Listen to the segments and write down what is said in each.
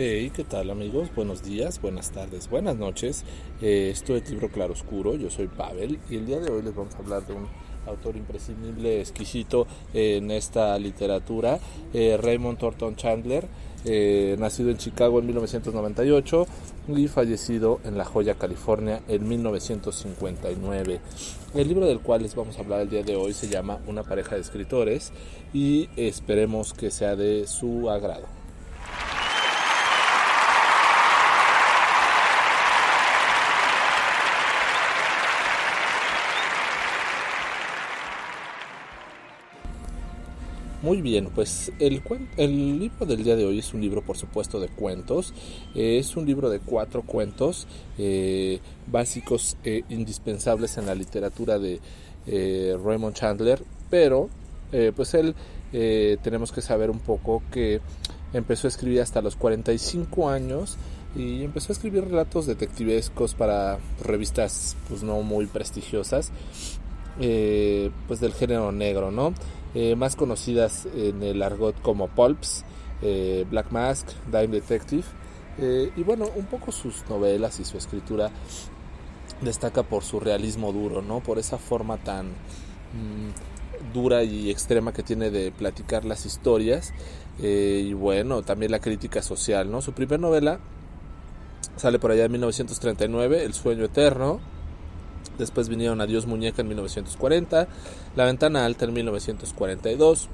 Hey, ¿qué tal amigos? Buenos días, buenas tardes, buenas noches. Eh, esto es Libro Claroscuro, yo soy Pavel y el día de hoy les vamos a hablar de un autor imprescindible, exquisito en esta literatura, eh, Raymond Thornton Chandler, eh, nacido en Chicago en 1998 y fallecido en La Joya, California en 1959. El libro del cual les vamos a hablar el día de hoy se llama Una pareja de escritores y esperemos que sea de su agrado. Muy bien, pues el, el libro del día de hoy es un libro, por supuesto, de cuentos. Eh, es un libro de cuatro cuentos eh, básicos e indispensables en la literatura de eh, Raymond Chandler, pero pues él tenemos que saber un poco que empezó a escribir hasta los 45 años y empezó a escribir relatos detectivescos para revistas pues no muy prestigiosas pues del género negro, ¿no? Eh, más conocidas en el argot como Pulps, eh, Black Mask, Dime Detective. Eh, y bueno, un poco sus novelas y su escritura destaca por su realismo duro, ¿no? Por esa forma tan mm, dura y extrema que tiene de platicar las historias. y bueno, también la crítica social, ¿no? Su primera novela sale por allá en 1939, El sueño eterno. Después vinieron Adiós Muñeca en 1940, La Ventana Alta en 1942,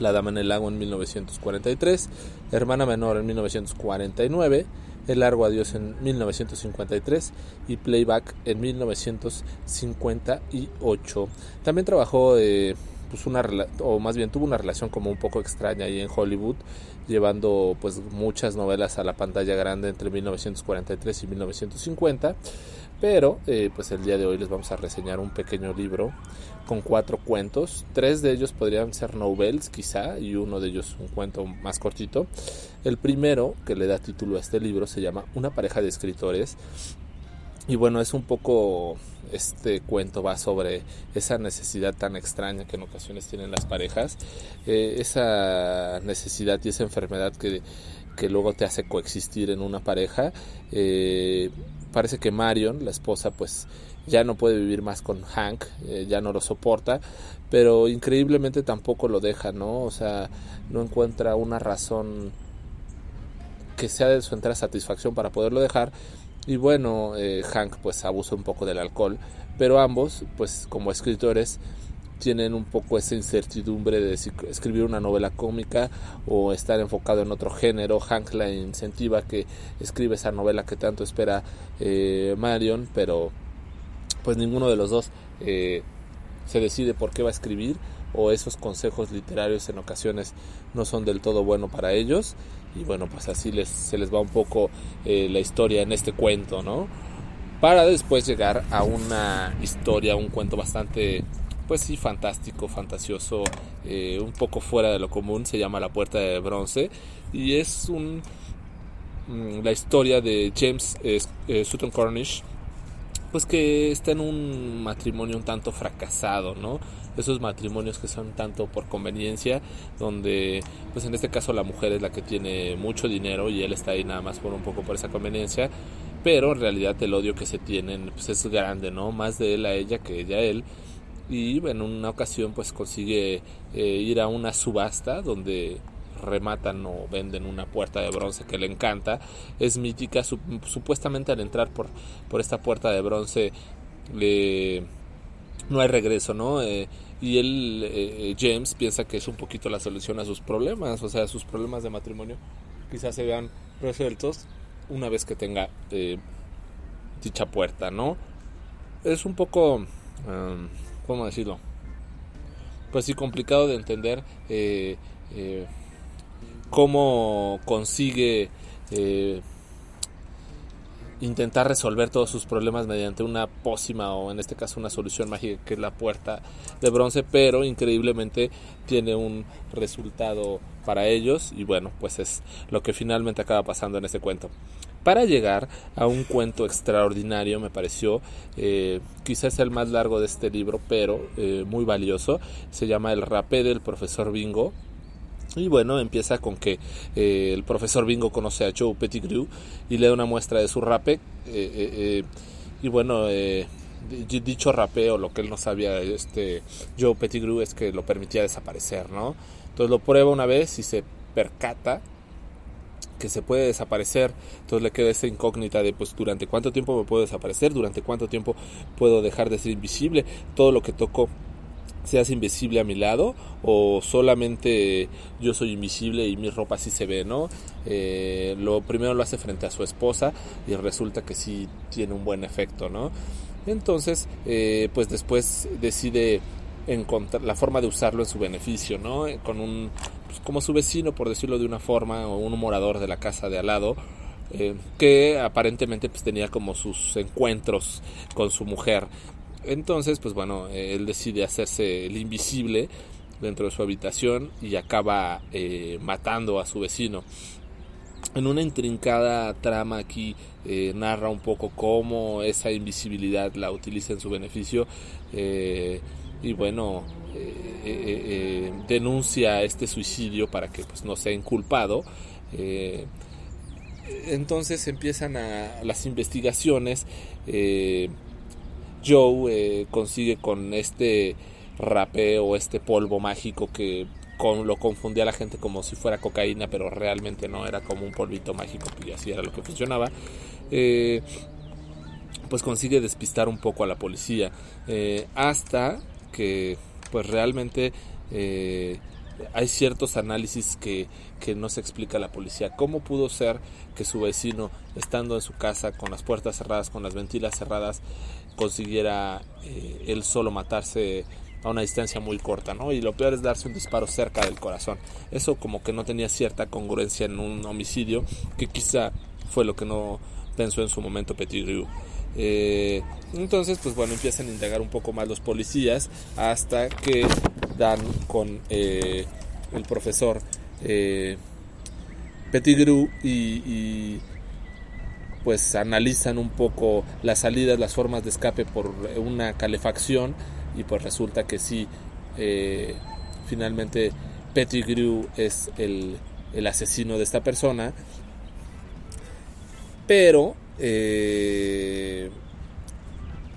La Dama en el Lago en 1943, Hermana Menor en 1949, El Largo Adiós en 1953 y Playback en 1958. También trabajó, eh, pues una, o más bien tuvo una relación como un poco extraña ahí en Hollywood, llevando pues muchas novelas a la pantalla grande entre 1943 y 1950. Pero eh, pues el día de hoy les vamos a reseñar un pequeño libro con cuatro cuentos. Tres de ellos podrían ser novels quizá y uno de ellos un cuento más cortito. El primero que le da título a este libro se llama Una pareja de escritores. Y bueno, es un poco, este cuento va sobre esa necesidad tan extraña que en ocasiones tienen las parejas, eh, esa necesidad y esa enfermedad que, que, luego te hace coexistir en una pareja. Eh, parece que Marion, la esposa, pues ya no puede vivir más con Hank, eh, ya no lo soporta, pero increíblemente tampoco lo deja, ¿no? O sea, no encuentra una razón que sea de su entera satisfacción para poderlo dejar. Y bueno, eh, Hank pues abusa un poco del alcohol, pero ambos, pues como escritores, tienen un poco esa incertidumbre de escribir una novela cómica o estar enfocado en otro género. Hank la incentiva que escribe esa novela que tanto espera eh, Marion, pero pues ninguno de los dos eh, se decide por qué va a escribir o esos consejos literarios en ocasiones no son del todo bueno para ellos y bueno pues así les, se les va un poco eh, la historia en este cuento no para después llegar a una historia un cuento bastante pues sí, fantástico, fantasioso, eh, un poco fuera de lo común, se llama La Puerta de Bronce y es un, mm, la historia de James eh, Sutton Cornish, pues que está en un matrimonio un tanto fracasado, ¿no? Esos matrimonios que son tanto por conveniencia, donde pues en este caso la mujer es la que tiene mucho dinero y él está ahí nada más por un poco por esa conveniencia, pero en realidad el odio que se tienen pues es grande, ¿no? Más de él a ella que ella a él y en una ocasión pues consigue eh, ir a una subasta donde rematan o venden una puerta de bronce que le encanta. Es mítica, supuestamente al entrar por, por esta puerta de bronce no hay regreso, ¿no? Eh, y él, eh, James, piensa que es un poquito la solución a sus problemas, o sea, sus problemas de matrimonio quizás se vean resueltos una vez que tenga eh, dicha puerta, ¿no? Es un poco, um, ¿cómo decirlo? Pues sí, complicado de entender cómo consigue eh, intentar resolver todos sus problemas mediante una pócima o en este caso una solución mágica que es la puerta de bronce, pero increíblemente tiene un resultado para ellos y bueno, pues es lo que finalmente acaba pasando en este cuento. Para llegar a un cuento extraordinario, me pareció, eh, quizás el más largo de este libro, pero eh, muy valioso, se llama El rapé del profesor Bingo y bueno, empieza con que eh, el profesor Bingo conoce a Joe Pettigrew y le da una muestra de su rape. Eh, y bueno, dicho rapeo, lo que él no sabía, este Joe Pettigrew, es que lo permitía desaparecer, ¿no? Entonces lo prueba una vez y se percata que se puede desaparecer. Entonces le queda esa incógnita de pues durante cuánto tiempo me puedo desaparecer, durante cuánto tiempo puedo dejar de ser invisible. Todo lo que toco se hace invisible a mi lado o solamente yo soy invisible y mi ropa sí se ve, ¿no? Eh, lo primero lo hace frente a su esposa y resulta que sí tiene un buen efecto, ¿no? Entonces, eh, pues después decide encontrar la forma de usarlo en su beneficio, ¿no? Con un, pues como su vecino, por decirlo de una forma, o un morador de la casa de al lado, eh, que aparentemente pues tenía como sus encuentros con su mujer entonces, pues bueno, él decide hacerse el invisible dentro de su habitación y acaba eh, matando a su vecino. En una intrincada trama aquí eh, narra un poco cómo esa invisibilidad la utiliza en su beneficio eh, y bueno, denuncia este suicidio para que pues, no sea inculpado. entonces empiezan las investigaciones Joe eh, consigue con este rapeo, este polvo mágico que con, lo confundía a la gente como si fuera cocaína, pero realmente no, era como un polvito mágico y así era lo que funcionaba. Eh, pues consigue despistar un poco a la policía eh, hasta que pues realmente hay ciertos análisis que, que, no se explica la policía. ¿Cómo pudo ser que su vecino, estando en su casa con las puertas cerradas, con las ventilas cerradas, consiguiera eh, él solo matarse a una distancia muy corta, ¿no? Y lo peor es darse un disparo cerca del corazón. Eso como que no tenía cierta congruencia en un homicidio, que quizá fue lo que no pensó en su momento Pettigrew. Eh, entonces, pues bueno, empiezan a indagar un poco más los policías hasta que dan con eh, el profesor eh, Pettigrew y pues analizan un poco las salidas, las formas de escape por una calefacción y pues resulta que sí, eh, finalmente Pettigrew es el, asesino de esta persona, pero eh,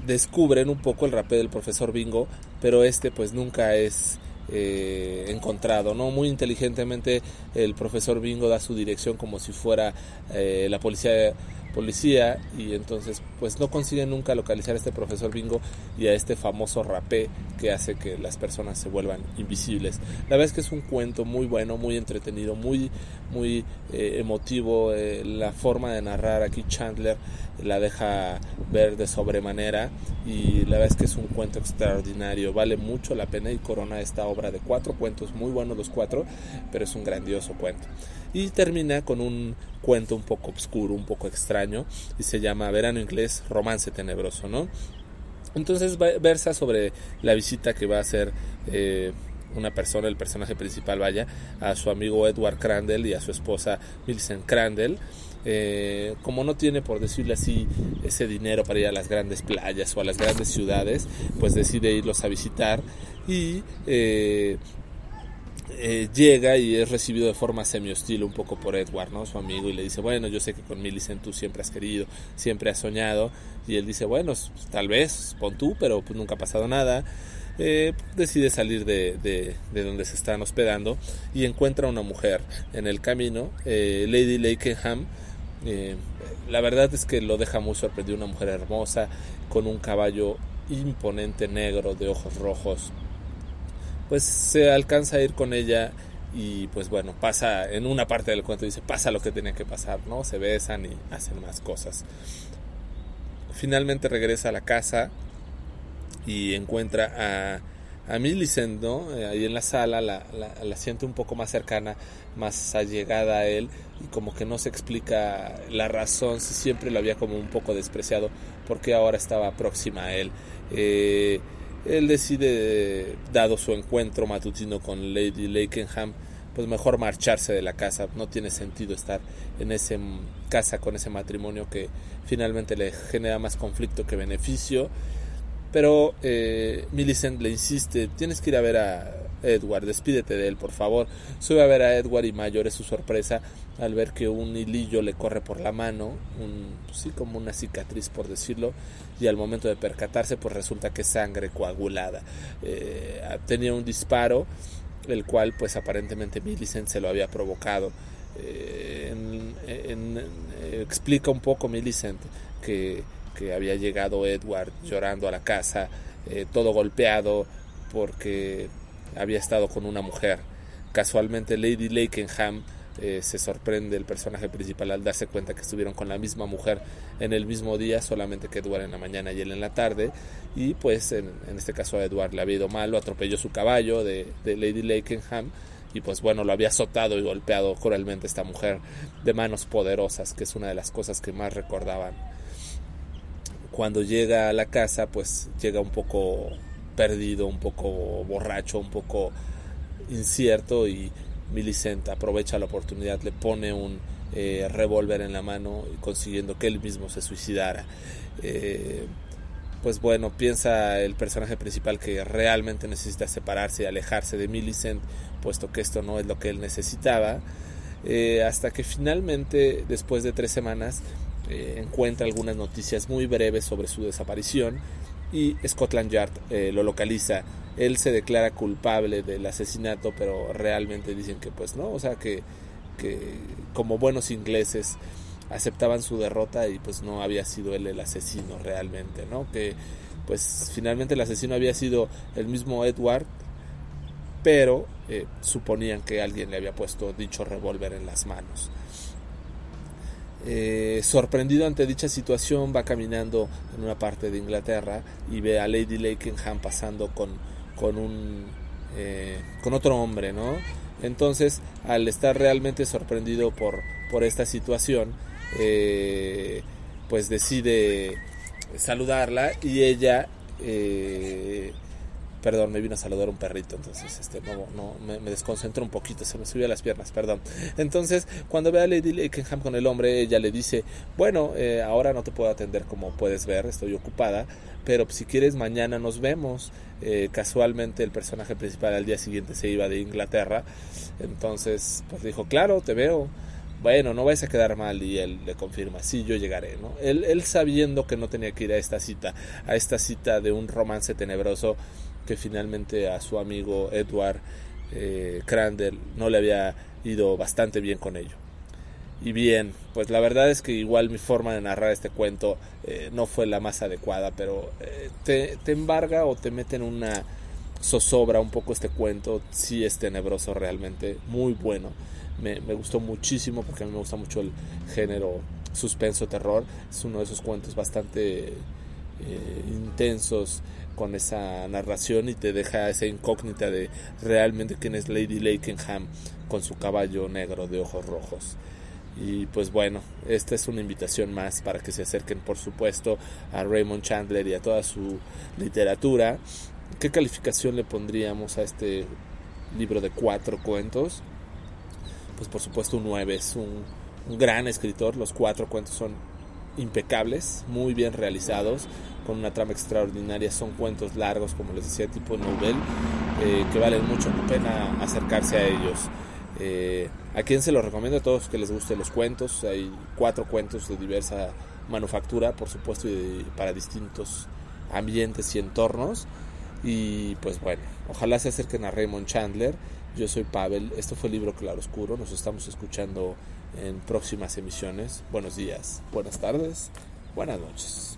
descubren un poco el rapé del profesor Bingo, pero este pues nunca es eh, encontrado, ¿no? Muy inteligentemente el profesor Bingo da su dirección como si fuera la policía policía y entonces pues no consiguen nunca localizar a este profesor bingo y a este famoso rapé que hace que las personas se vuelvan invisibles. La verdad es que es un cuento muy bueno, muy entretenido, muy muy eh, emotivo, eh, la forma de narrar aquí Chandler la deja ver de sobremanera y la verdad es que es un cuento extraordinario, vale mucho la pena y corona esta obra de cuatro cuentos, muy buenos los cuatro, pero es un grandioso cuento. Y termina con un cuento un poco oscuro, un poco extraño y se llama Verano Inglés, Romance Tenebroso, ¿no? Entonces versa sobre la visita que va a hacer eh, una persona, el personaje principal vaya, a su amigo Edward Crandall y a su esposa Millicent Crandall eh, como no tiene, por decirlo así, ese dinero para ir a las grandes playas o a las grandes ciudades, pues decide irlos a visitar y eh, eh, llega y es recibido de forma semi-hostil un poco por Edward, ¿no? Su amigo, y le dice, bueno, yo sé que con Millicent tú siempre has querido, siempre has soñado, y él dice, bueno, tal vez, pon tú, pero pues nunca ha pasado nada. Eh, decide salir de, de, donde se están hospedando y encuentra una mujer en el camino, eh, Lady Lakenham. la verdad es que lo deja muy sorprendido, una mujer hermosa, con un caballo imponente negro de ojos rojos, pues se alcanza a ir con ella y pues bueno, pasa en una parte del cuento dice, pasa lo que tenía que pasar, ¿no? Se besan y hacen más cosas. Finalmente regresa a la casa y encuentra a, a Millicent, ¿no? Eh, ahí en la sala la, la, siente un poco más cercana, más allegada a él y como que no se explica la razón, si siempre lo había como un poco despreciado, porque ahora estaba próxima a él. Eh, él decide, dado su encuentro matutino con Lady Lakenham, pues mejor marcharse de la casa. No tiene sentido estar en esa casa con ese matrimonio que finalmente le genera más conflicto que beneficio. Pero eh, Millicent le insiste, tienes que ir a ver a Edward, despídete de él, por favor. Sube a ver a Edward y mayor es su sorpresa al ver que un hilillo le corre por la mano, un, sí como una cicatriz por decirlo, y al momento de percatarse pues resulta que es sangre coagulada. Eh, tenía un disparo, el cual pues aparentemente Millicent se lo había provocado. Eh, explica un poco Millicent que, había llegado Edward llorando a la casa, eh, todo golpeado porque había estado con una mujer. Casualmente Lady Lakenham eh, se sorprende el personaje principal al darse cuenta que estuvieron con la misma mujer en el mismo día, solamente que Edward en la mañana y él en la tarde. Y pues en, este caso a Edward le había ido mal, lo atropelló su caballo de, Lady Lakenham y pues bueno, lo había azotado y golpeado cruelmente esta mujer de manos poderosas, que es una de las cosas que más recordaban. Cuando llega a la casa, pues llega un poco perdido, un poco borracho, un poco incierto y Millicent aprovecha la oportunidad, le pone un eh, revólver en la mano consiguiendo que él mismo se suicidara. Eh, pues bueno, piensa el personaje principal que realmente necesita separarse y alejarse de Millicent, puesto que esto no es lo que él necesitaba, eh, hasta que finalmente, después de tres semanas, encuentra algunas noticias muy breves sobre su desaparición y Scotland Yard lo localiza él se declara culpable del asesinato, pero realmente dicen que pues no, o sea que, que como buenos ingleses aceptaban su derrota y pues no había sido él el asesino realmente, ¿no? Que pues finalmente el asesino había sido el mismo Edward, pero eh, suponían que alguien le había puesto dicho revólver en las manos. Eh, sorprendido ante dicha situación va caminando en una parte de Inglaterra y ve a Lady Lakenham pasando con con un eh, con otro hombre, ¿no? Entonces, al estar realmente sorprendido por, por esta situación, eh, pues decide saludarla y ella Perdón, me vino a saludar un perrito, entonces este, no, me, me desconcentro un poquito, se me subió las piernas, perdón. Entonces, cuando ve a Lady Lakenham con el hombre, ella le dice, bueno, eh, ahora no te puedo atender como puedes ver, estoy ocupada, pero si quieres mañana nos vemos. Eh, casualmente el personaje principal al día siguiente se iba de Inglaterra, entonces pues dijo, claro, te veo bueno, no vais a quedar mal y él le confirma, sí, yo llegaré, ¿no? Él, él sabiendo que no tenía que ir a esta cita, a esta cita de un romance tenebroso, que finalmente a su amigo Edward eh, Crandall no le había ido bastante bien con ello. Y bien, pues la verdad es que igual mi forma de narrar este cuento eh, no fue la más adecuada, pero eh, te, embarga o te mete en una zozobra un poco este cuento, sí es tenebroso realmente, muy bueno. Me, me, gustó muchísimo porque a mí me gusta mucho el género suspenso terror. Es uno de esos cuentos bastante intensos con esa narración y te deja esa incógnita de realmente quién es Lady Lakenham con su caballo negro de ojos rojos. Y pues bueno, esta es una invitación más para que se acerquen por supuesto a Raymond Chandler y a toda su literatura. ¿Qué calificación le pondríamos a este libro de cuatro cuentos? Pues por supuesto un 9, es un un gran escritor, los cuatro cuentos son impecables, muy bien realizados, con una trama extraordinaria, son cuentos largos, como les decía, tipo novel, eh, que valen mucho la pena acercarse a ellos. Eh, ¿A quién se los recomiendo? A todos que les gusten los cuentos. Hay cuatro cuentos de diversa manufactura, por supuesto, y para distintos ambientes y entornos. Y pues bueno, ojalá se acerquen a Raymond Chandler. Yo soy Pavel. Esto fue el libro Claroscuro. Nos estamos escuchando en próximas emisiones. Buenos días, buenas tardes, buenas noches.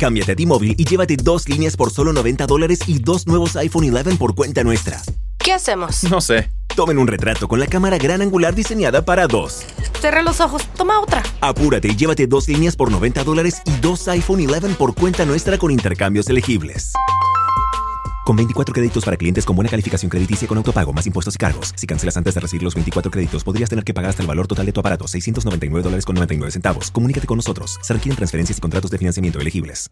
Cámbiate a T-Mobile y llévate dos líneas por solo 90 dólares y dos nuevos iPhone 11 por cuenta nuestra. ¿Qué hacemos? No sé. Tomen un retrato con la cámara gran angular diseñada para dos. Cerra los ojos, toma otra. Apúrate y llévate dos líneas por 90 dólares y dos iPhone 11 por cuenta nuestra con intercambios elegibles. Con 24 créditos para clientes con buena calificación crediticia con autopago más impuestos y cargos. Si cancelas antes de recibir los 24 créditos, podrías tener que pagar hasta el valor total de tu aparato, 699 dólares con 99 centavos. Comunícate con nosotros. Se requieren transferencias y contratos de financiamiento elegibles.